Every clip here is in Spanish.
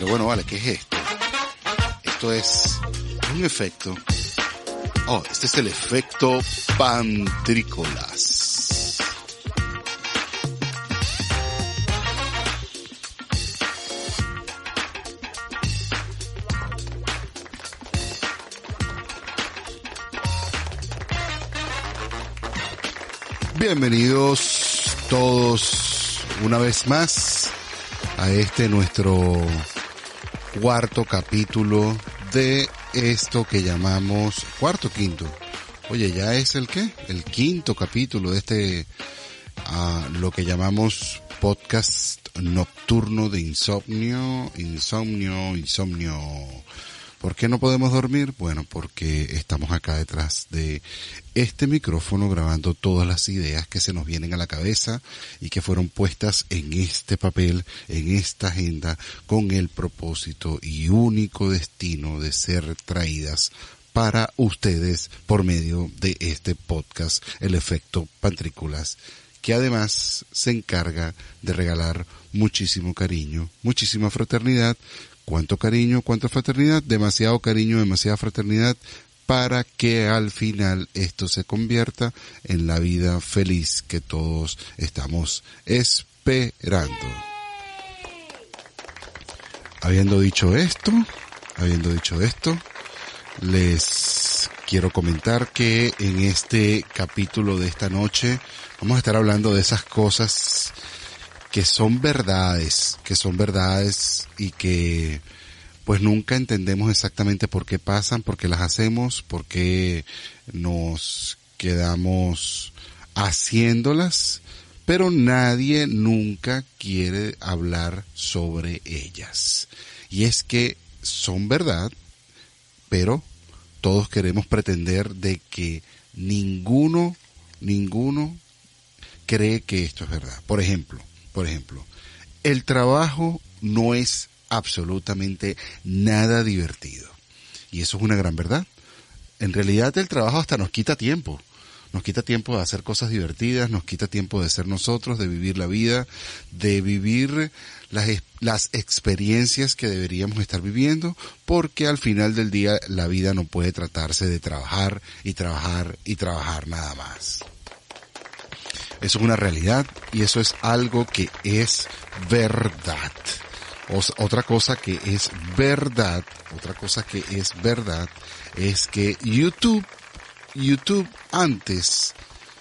Pero bueno, vale, ¿qué es esto? Esto es un efecto. Oh, este es el efecto pantrícolas. Bienvenidos todos una vez más a este nuestro cuarto capítulo de esto que llamamos cuarto quinto. Oye, ya es el qué? El quinto capítulo de este a lo que llamamos podcast nocturno de insomnio, insomnio, insomnio. ¿Por qué no podemos dormir? Bueno, porque estamos acá detrás de este micrófono grabando todas las ideas que se nos vienen a la cabeza y que fueron puestas en este papel, en esta agenda, con el propósito y único destino de ser traídas para ustedes por medio de este podcast, el efecto Pantrículas, que además se encarga de regalar muchísimo cariño, muchísima fraternidad, cuánto cariño, cuánta fraternidad, demasiado cariño, demasiada fraternidad, para que al final esto se convierta en la vida feliz que todos estamos esperando. Habiendo dicho esto, habiendo dicho esto, les quiero comentar que en este capítulo de esta noche vamos a estar hablando de esas cosas que son verdades, que son verdades y que pues nunca entendemos exactamente por qué pasan, por qué las hacemos, por qué nos quedamos haciéndolas, pero nadie nunca quiere hablar sobre ellas. Y es que son verdad, pero todos queremos pretender de que ninguno, ninguno cree que esto es verdad. Por ejemplo, por ejemplo, el trabajo no es absolutamente nada divertido. Y eso es una gran verdad. En realidad el trabajo hasta nos quita tiempo. Nos quita tiempo de hacer cosas divertidas, nos quita tiempo de ser nosotros, de vivir la vida, de vivir las, las experiencias que deberíamos estar viviendo, porque al final del día la vida no puede tratarse de trabajar y trabajar y trabajar nada más. Eso es una realidad y eso es algo que es verdad. otra cosa que es verdad, otra cosa que es verdad es que YouTube, YouTube antes,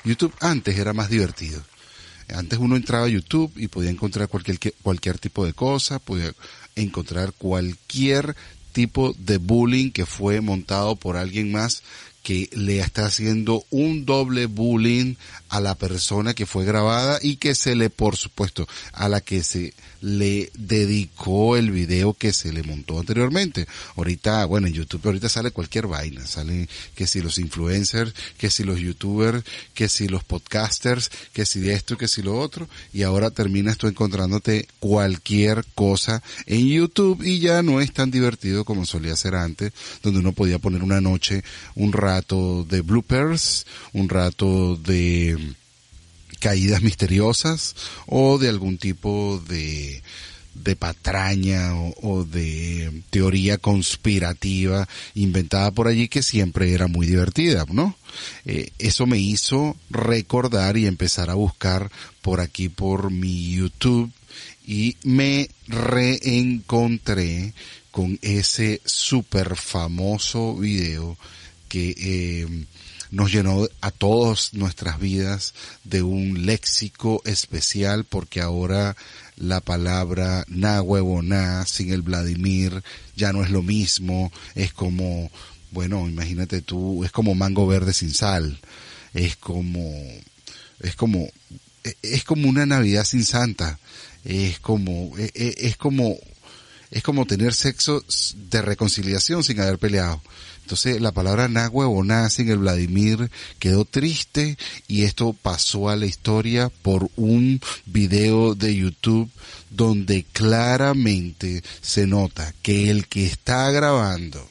YouTube antes era más divertido. Antes uno entraba a YouTube y podía encontrar cualquier, cualquier tipo de cosa, podía encontrar cualquier tipo de bullying que fue montado por alguien más que le está haciendo un doble bullying a la persona que fue grabada y que se le, por supuesto, a la que se le dedicó el video que se le montó anteriormente. Ahorita, bueno, en YouTube ahorita sale cualquier vaina, salen que si los influencers, que si los youtubers, que si los podcasters, que si esto, que si lo otro, y ahora terminas tú encontrándote cualquier cosa en YouTube y ya no es tan divertido como solía ser antes, donde uno podía poner una noche un rato de bloopers, un rato de caídas misteriosas o de algún tipo de, de patraña o, de teoría conspirativa inventada por allí que siempre era muy divertida, ¿no? Eh, eso me hizo recordar y empezar a buscar por aquí por mi YouTube y me reencontré con ese super famoso video que eh, nos llenó a todas nuestras vidas de un léxico especial porque ahora la palabra na huevo na sin el Vladimir ya no es lo mismo, es como, bueno, imagínate tú, es como mango verde sin sal, es como, es como, es como una Navidad sin Santa, es como, es, e, es como, es como tener sexo de reconciliación sin haber peleado. Entonces la palabra Nahue o en el Vladimir quedó triste y esto pasó a la historia por un video de YouTube donde claramente se nota que el que está grabando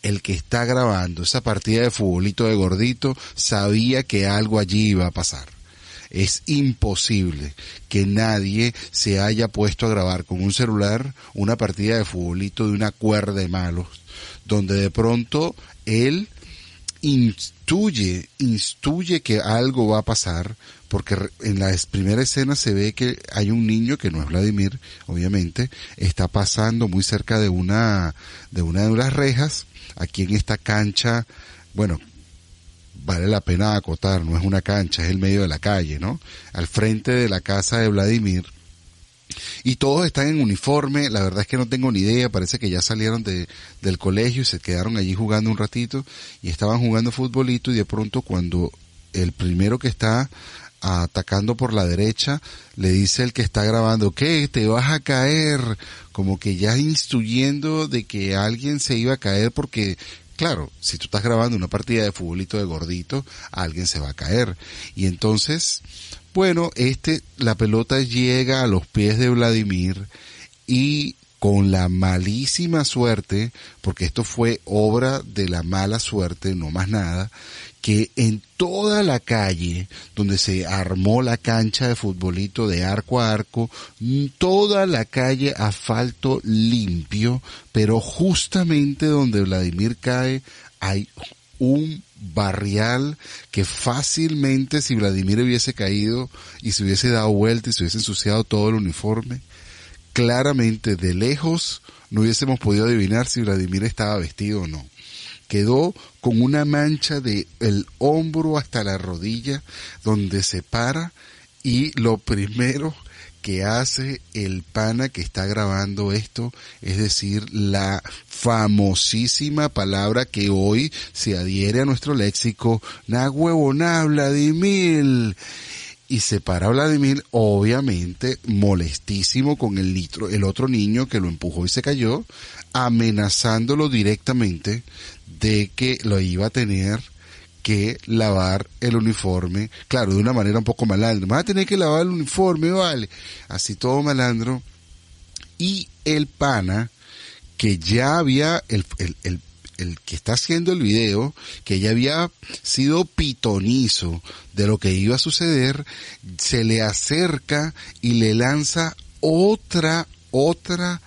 el que está grabando esa partida de futbolito de gordito sabía que algo allí iba a pasar. Es imposible que nadie se haya puesto a grabar con un celular una partida de futbolito de una cuerda de malos, donde de pronto él instruye, instruye que algo va a pasar, porque en la primera escena se ve que hay un niño que no es Vladimir, obviamente, está pasando muy cerca de una, de una de las rejas, aquí en esta cancha, bueno, vale la pena acotar, no es una cancha, es el medio de la calle, ¿no? Al frente de la casa de Vladimir, y todos están en uniforme, la verdad es que no tengo ni idea, parece que ya salieron de, del colegio y se quedaron allí jugando un ratito y estaban jugando futbolito y de pronto cuando el primero que está atacando por la derecha, le dice el que está grabando, ¿qué? Te vas a caer, como que ya instruyendo de que alguien se iba a caer porque Claro, si tú estás grabando una partida de futbolito de gordito, alguien se va a caer. Y entonces, bueno, este, la pelota llega a los pies de Vladimir y con la malísima suerte, porque esto fue obra de la mala suerte, no más nada, que en toda la calle donde se armó la cancha de futbolito de arco a arco, toda la calle asfalto limpio, pero justamente donde Vladimir cae hay un barrial que fácilmente si Vladimir hubiese caído y se hubiese dado vuelta y se hubiese ensuciado todo el uniforme, claramente de lejos no hubiésemos podido adivinar si Vladimir estaba vestido o no. Quedó con una mancha de el hombro hasta la rodilla donde se para y lo primero que hace el pana que está grabando esto, es decir, la famosísima palabra que hoy se adhiere a nuestro léxico, na huevona Vladimir. Y se para Vladimir, obviamente, molestísimo con el litro, el otro niño que lo empujó y se cayó, amenazándolo directamente de que lo iba a tener que lavar el uniforme, claro, de una manera un poco malandro. Va a tener que lavar el uniforme, vale. Así todo malandro. Y el pana, que ya había, el, el, el, el que está haciendo el video, que ya había sido pitonizo de lo que iba a suceder, se le acerca y le lanza otra, otra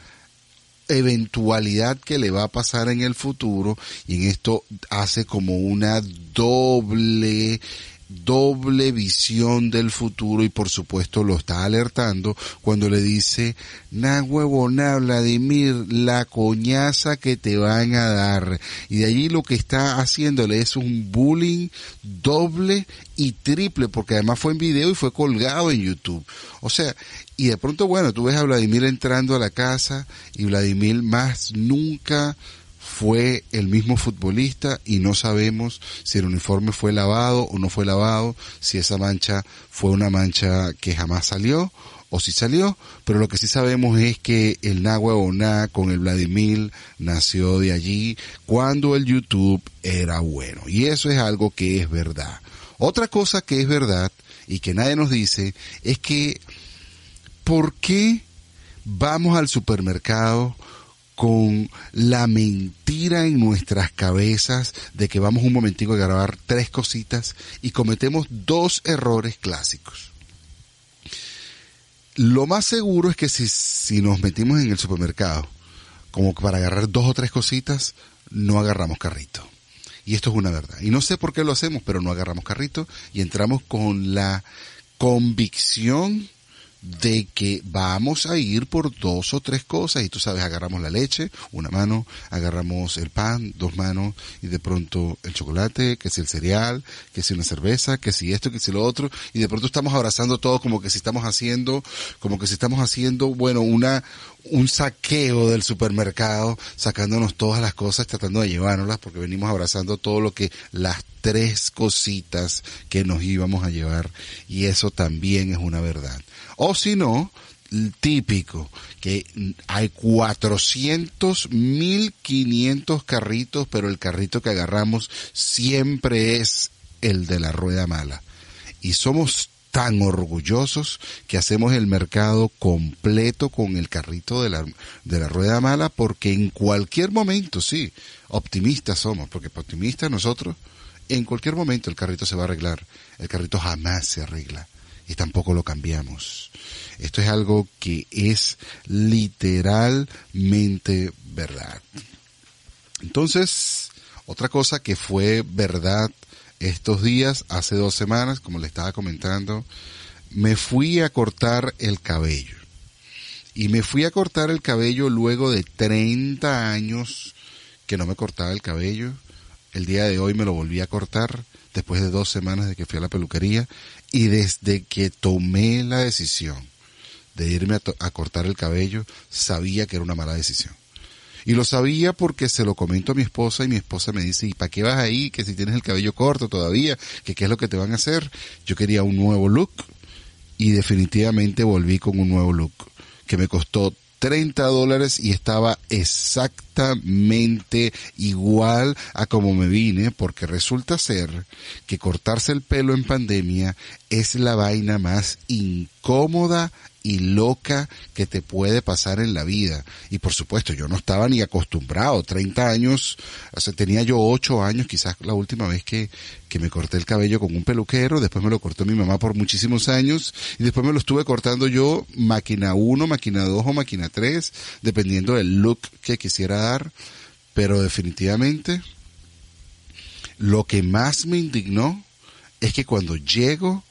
eventualidad que le va a pasar en el futuro y en esto hace como una doble doble visión del futuro y por supuesto lo está alertando cuando le dice, na huevona Vladimir, la coñaza que te van a dar. Y de allí lo que está haciéndole es un bullying doble y triple, porque además fue en video y fue colgado en YouTube. O sea, y de pronto, bueno, tú ves a Vladimir entrando a la casa y Vladimir más nunca fue el mismo futbolista y no sabemos si el uniforme fue lavado o no fue lavado, si esa mancha fue una mancha que jamás salió o si salió, pero lo que sí sabemos es que el Nahua Oná con el Vladimir nació de allí cuando el YouTube era bueno. Y eso es algo que es verdad. Otra cosa que es verdad y que nadie nos dice es que ¿por qué vamos al supermercado con la mentira en nuestras cabezas de que vamos un momentico a grabar tres cositas y cometemos dos errores clásicos? Lo más seguro es que si, si nos metimos en el supermercado como para agarrar dos o tres cositas, no agarramos carrito. Y esto es una verdad. Y no sé por qué lo hacemos, pero no agarramos carrito y entramos con la convicción de que vamos a ir por dos o tres cosas. Y tú sabes, agarramos la leche, una mano, agarramos el pan, dos manos y de pronto el chocolate, que si el cereal, que si una cerveza, que si esto, que si lo otro. Y de pronto estamos abrazando todo como que si estamos haciendo, como que si estamos haciendo, bueno, una, un saqueo del supermercado, sacándonos todas las cosas, tratando de llevárnoslas porque venimos abrazando todo lo que las tres cositas que nos íbamos a llevar y eso también es una verdad. O si no, típico, que hay 400, 1500 carritos, pero el carrito que agarramos siempre es el de la rueda mala. Y somos tan orgullosos que hacemos el mercado completo con el carrito de la, de la rueda mala porque en cualquier momento, sí, optimistas somos, porque optimistas nosotros, en cualquier momento el carrito se va a arreglar, el carrito jamás se arregla y tampoco lo cambiamos. Esto es algo que es literalmente verdad. Entonces, otra cosa que fue verdad estos días, hace dos semanas, como le estaba comentando, me fui a cortar el cabello. Y me fui a cortar el cabello luego de 30 años que no me cortaba el cabello. El día de hoy me lo volví a cortar después de dos semanas de que fui a la peluquería y desde que tomé la decisión de irme a, cortar el cabello, sabía que era una mala decisión. Y lo sabía porque se lo comento a mi esposa y mi esposa me dice, ¿y para qué vas ahí? Que si tienes el cabello corto todavía, que qué es lo que te van a hacer. Yo quería un nuevo look y definitivamente volví con un nuevo look que me costó 30 dólares y estaba exactamente igual a como me vine porque resulta ser que cortarse el pelo en pandemia es la vaina más incómoda y loca que te puede pasar en la vida. Y por supuesto, yo no estaba ni acostumbrado. 30 años, o sea, tenía yo 8 años, quizás la última vez que, que me corté el cabello con un peluquero, después me lo cortó mi mamá por muchísimos años, y después me lo estuve cortando yo máquina 1, máquina 2 o máquina 3, dependiendo del look que quisiera dar. Pero definitivamente, lo que más me indignó es que cuando llego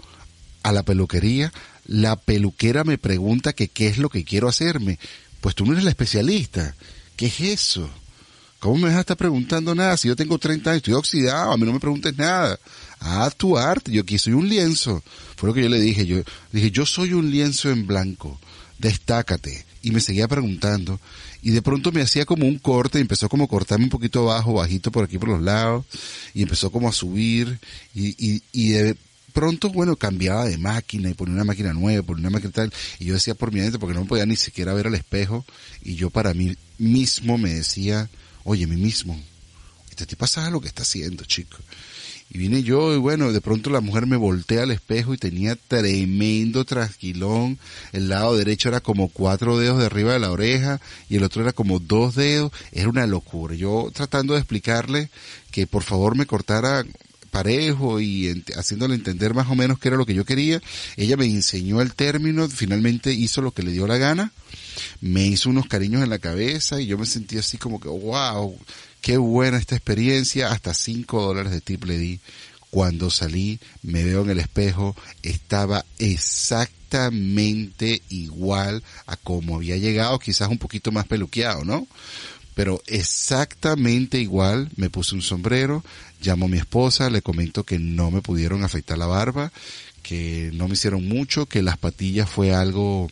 a la peluquería, la peluquera me pregunta que qué es lo que quiero hacerme. Pues tú no eres la especialista. ¿Qué es eso? ¿Cómo me vas a estar preguntando nada? Si yo tengo 30 años, estoy oxidado, a mí no me preguntes nada. Ah, tu arte, yo aquí soy un lienzo. Fue lo que yo le dije. Yo dije, yo soy un lienzo en blanco. Destácate. Y me seguía preguntando. Y de pronto me hacía como un corte, y empezó como a cortarme un poquito abajo, bajito por aquí por los lados, y empezó como a subir, y, y, y de pronto, bueno, cambiaba de máquina y ponía una máquina nueva, ponía una máquina tal, y yo decía por mi mente, porque no me podía ni siquiera ver al espejo, y yo para mí mismo me decía, oye, mí mismo, este tipo sabe lo que está haciendo, chico. Y vine yo y bueno, de pronto la mujer me voltea al espejo y tenía tremendo trasquilón. El lado derecho era como cuatro dedos de arriba de la oreja y el otro era como dos dedos. Era una locura. Yo tratando de explicarle que por favor me cortara parejo y haciéndole entender más o menos qué era lo que yo quería. Ella me enseñó el término, finalmente hizo lo que le dio la gana, me hizo unos cariños en la cabeza y yo me sentí así como que, wow, qué buena esta experiencia, hasta cinco dólares de tip le di. Cuando salí, me veo en el espejo, estaba exactamente igual a como había llegado, quizás un poquito más peluqueado, ¿no? Pero exactamente igual, me puse un sombrero, llamo a mi esposa, le comento que no me pudieron afeitar la barba, que no me hicieron mucho, que las patillas fue algo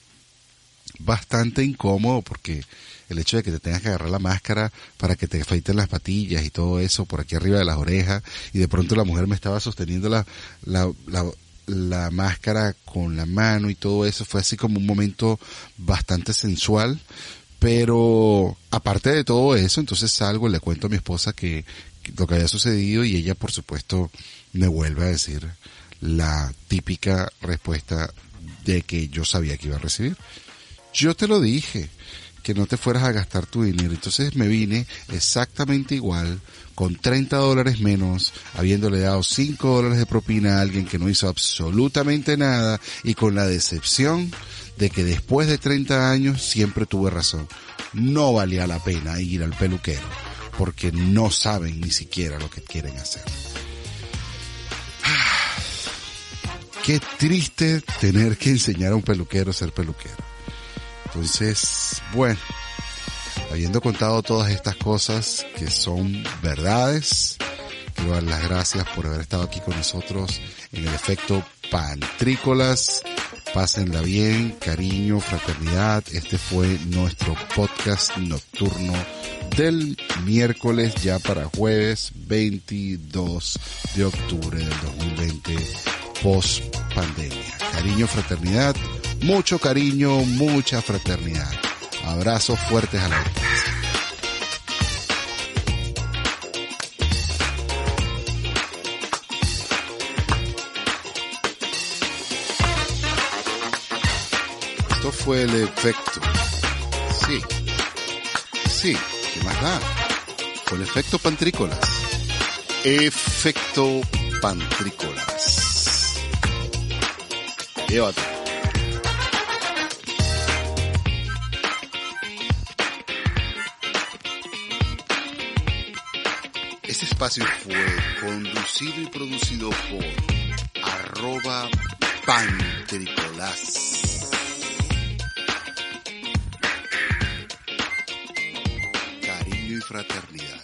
bastante incómodo porque el hecho de que te tengas que agarrar la máscara para que te afeiten las patillas y todo eso por aquí arriba de las orejas y de pronto la mujer me estaba sosteniendo la, la, la, la máscara con la mano y todo eso fue así como un momento bastante sensual pero aparte de todo eso, entonces salgo le cuento a mi esposa que, lo que había sucedido y ella por supuesto me vuelve a decir la típica respuesta de que yo sabía que iba a recibir. Yo te lo dije, que no te fueras a gastar tu dinero. Entonces me vine exactamente igual, con 30 dólares menos, habiéndole dado 5 dólares de propina a alguien que no hizo absolutamente nada y con la decepción de que después de 30 años siempre tuve razón. No valía la pena ir al peluquero porque no saben ni siquiera lo que quieren hacer. Qué triste tener que enseñar a un peluquero a ser peluquero. Entonces, bueno, habiendo contado todas estas cosas que son verdades, quiero dar las gracias por haber estado aquí con nosotros en el efecto Pantrícolas Pásenla bien, cariño, fraternidad. Este fue nuestro podcast nocturno del miércoles ya para jueves 22 de octubre del 2020 post pandemia. Cariño, fraternidad, mucho cariño, mucha fraternidad. Abrazos fuertes a la distancia. fue el efecto. Sí. Sí, ¿qué más da? El efecto pantrícolas. Efecto pantrícolas. Llévate. Este espacio fue conducido y producido por arroba pantricolás. Cariño y fraternidad.